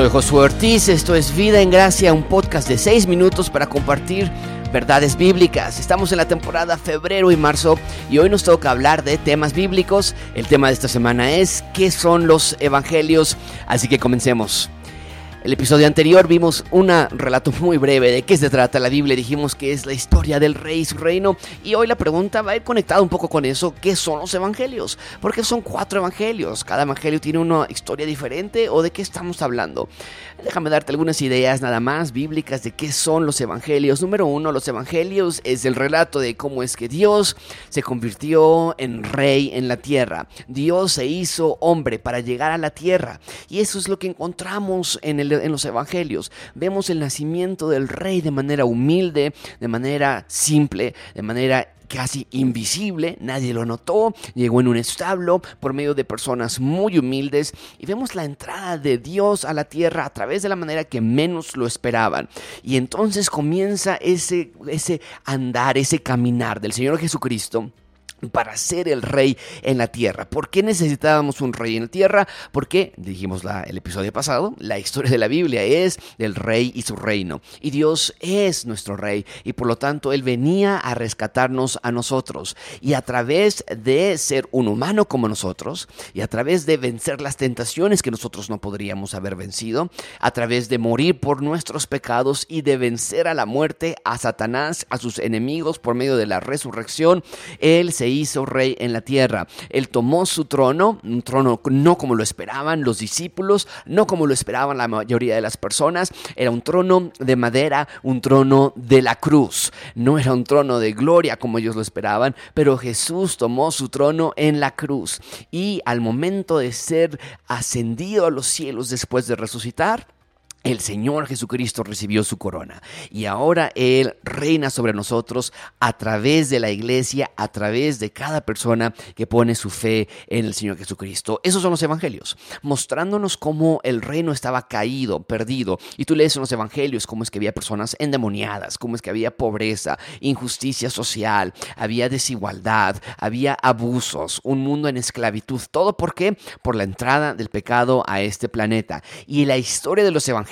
Soy Josué Ortiz, esto es Vida en Gracia, un podcast de 6 minutos para compartir verdades bíblicas. Estamos en la temporada febrero y marzo y hoy nos toca hablar de temas bíblicos. El tema de esta semana es ¿qué son los evangelios? Así que comencemos. El episodio anterior vimos un relato muy breve de qué se trata la Biblia, dijimos que es la historia del rey y su reino, y hoy la pregunta va a ir conectada un poco con eso, ¿qué son los evangelios? Porque son cuatro evangelios, cada evangelio tiene una historia diferente o de qué estamos hablando. Déjame darte algunas ideas nada más bíblicas de qué son los evangelios. Número uno, los evangelios es el relato de cómo es que Dios se convirtió en rey en la tierra. Dios se hizo hombre para llegar a la tierra, y eso es lo que encontramos en el en los evangelios. Vemos el nacimiento del rey de manera humilde, de manera simple, de manera casi invisible, nadie lo notó, llegó en un establo por medio de personas muy humildes y vemos la entrada de Dios a la tierra a través de la manera que menos lo esperaban. Y entonces comienza ese, ese andar, ese caminar del Señor Jesucristo para ser el rey en la tierra. ¿Por qué necesitábamos un rey en la tierra? Porque, dijimos la, el episodio pasado, la historia de la Biblia es del rey y su reino. Y Dios es nuestro rey y por lo tanto Él venía a rescatarnos a nosotros. Y a través de ser un humano como nosotros y a través de vencer las tentaciones que nosotros no podríamos haber vencido, a través de morir por nuestros pecados y de vencer a la muerte, a Satanás, a sus enemigos por medio de la resurrección, Él se hizo rey en la tierra. Él tomó su trono, un trono no como lo esperaban los discípulos, no como lo esperaban la mayoría de las personas, era un trono de madera, un trono de la cruz. No era un trono de gloria como ellos lo esperaban, pero Jesús tomó su trono en la cruz y al momento de ser ascendido a los cielos después de resucitar, el Señor Jesucristo recibió su corona y ahora Él reina sobre nosotros a través de la iglesia, a través de cada persona que pone su fe en el Señor Jesucristo. Esos son los evangelios, mostrándonos cómo el reino estaba caído, perdido. Y tú lees en los evangelios cómo es que había personas endemoniadas, cómo es que había pobreza, injusticia social, había desigualdad, había abusos, un mundo en esclavitud. ¿Todo por qué? Por la entrada del pecado a este planeta. Y la historia de los evangelios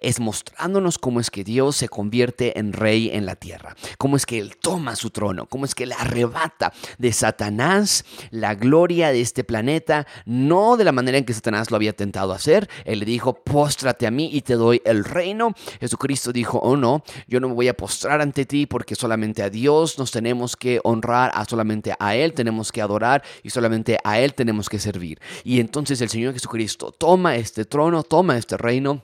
es mostrándonos cómo es que Dios se convierte en rey en la tierra, cómo es que Él toma su trono, cómo es que Él arrebata de Satanás la gloria de este planeta, no de la manera en que Satanás lo había tentado hacer. Él le dijo, póstrate a mí y te doy el reino. Jesucristo dijo, oh no, yo no me voy a postrar ante ti porque solamente a Dios nos tenemos que honrar, a solamente a Él tenemos que adorar y solamente a Él tenemos que servir. Y entonces el Señor Jesucristo toma este trono, toma este reino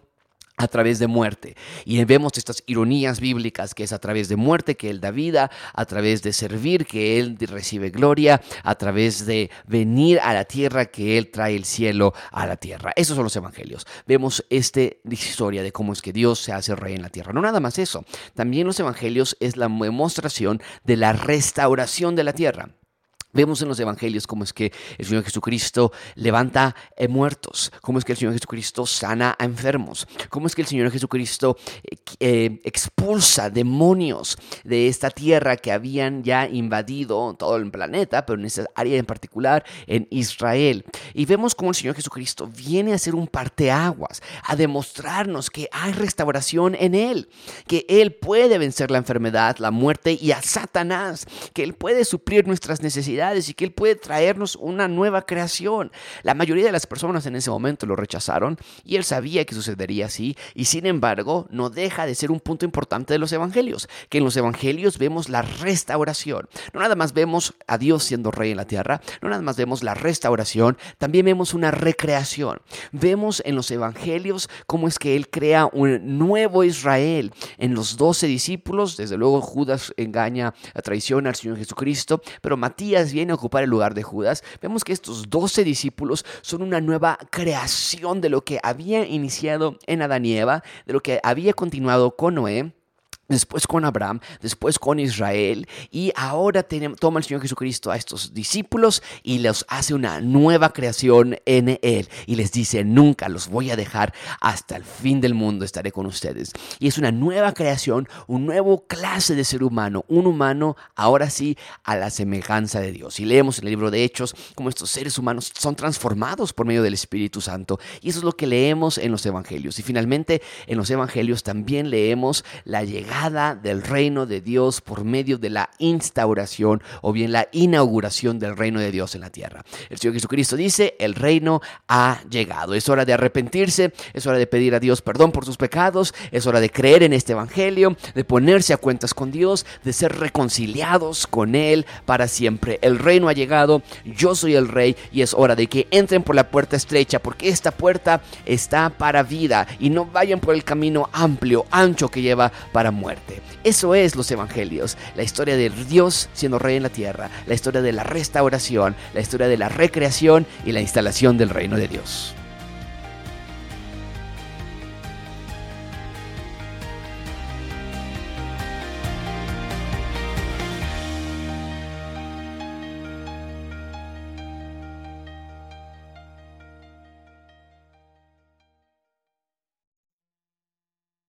a través de muerte. Y vemos estas ironías bíblicas que es a través de muerte que Él da vida, a través de servir que Él recibe gloria, a través de venir a la tierra que Él trae el cielo a la tierra. Esos son los evangelios. Vemos esta historia de cómo es que Dios se hace rey en la tierra. No nada más eso. También los evangelios es la demostración de la restauración de la tierra. Vemos en los evangelios cómo es que el Señor Jesucristo levanta eh, muertos, cómo es que el Señor Jesucristo sana a enfermos, cómo es que el Señor Jesucristo eh, eh, expulsa demonios de esta tierra que habían ya invadido todo el planeta, pero en esa área en particular, en Israel. Y vemos cómo el Señor Jesucristo viene a ser un parteaguas, a demostrarnos que hay restauración en Él, que Él puede vencer la enfermedad, la muerte y a Satanás, que Él puede suplir nuestras necesidades y que Él puede traernos una nueva creación. La mayoría de las personas en ese momento lo rechazaron y Él sabía que sucedería así y sin embargo no deja de ser un punto importante de los evangelios, que en los evangelios vemos la restauración. No nada más vemos a Dios siendo rey en la tierra, no nada más vemos la restauración, también vemos una recreación. Vemos en los evangelios cómo es que Él crea un nuevo Israel. En los doce discípulos, desde luego Judas engaña, traiciona al Señor Jesucristo, pero Matías viene a ocupar el lugar de Judas, vemos que estos doce discípulos son una nueva creación de lo que había iniciado en Adán y Eva, de lo que había continuado con Noé después con Abraham, después con Israel, y ahora toma el Señor Jesucristo a estos discípulos y los hace una nueva creación en Él, y les dice, nunca los voy a dejar hasta el fin del mundo, estaré con ustedes. Y es una nueva creación, un nuevo clase de ser humano, un humano ahora sí a la semejanza de Dios. Y leemos en el libro de Hechos cómo estos seres humanos son transformados por medio del Espíritu Santo, y eso es lo que leemos en los Evangelios. Y finalmente en los Evangelios también leemos la llegada del reino de Dios por medio de la instauración o bien la inauguración del reino de Dios en la tierra. El Señor Jesucristo dice, el reino ha llegado. Es hora de arrepentirse, es hora de pedir a Dios perdón por sus pecados, es hora de creer en este Evangelio, de ponerse a cuentas con Dios, de ser reconciliados con Él para siempre. El reino ha llegado, yo soy el rey y es hora de que entren por la puerta estrecha porque esta puerta está para vida y no vayan por el camino amplio, ancho que lleva para Eso es los evangelios, la historia de Dios siendo rey en la tierra, la historia de la restauración, la historia de la recreación y la instalación del reino de Dios.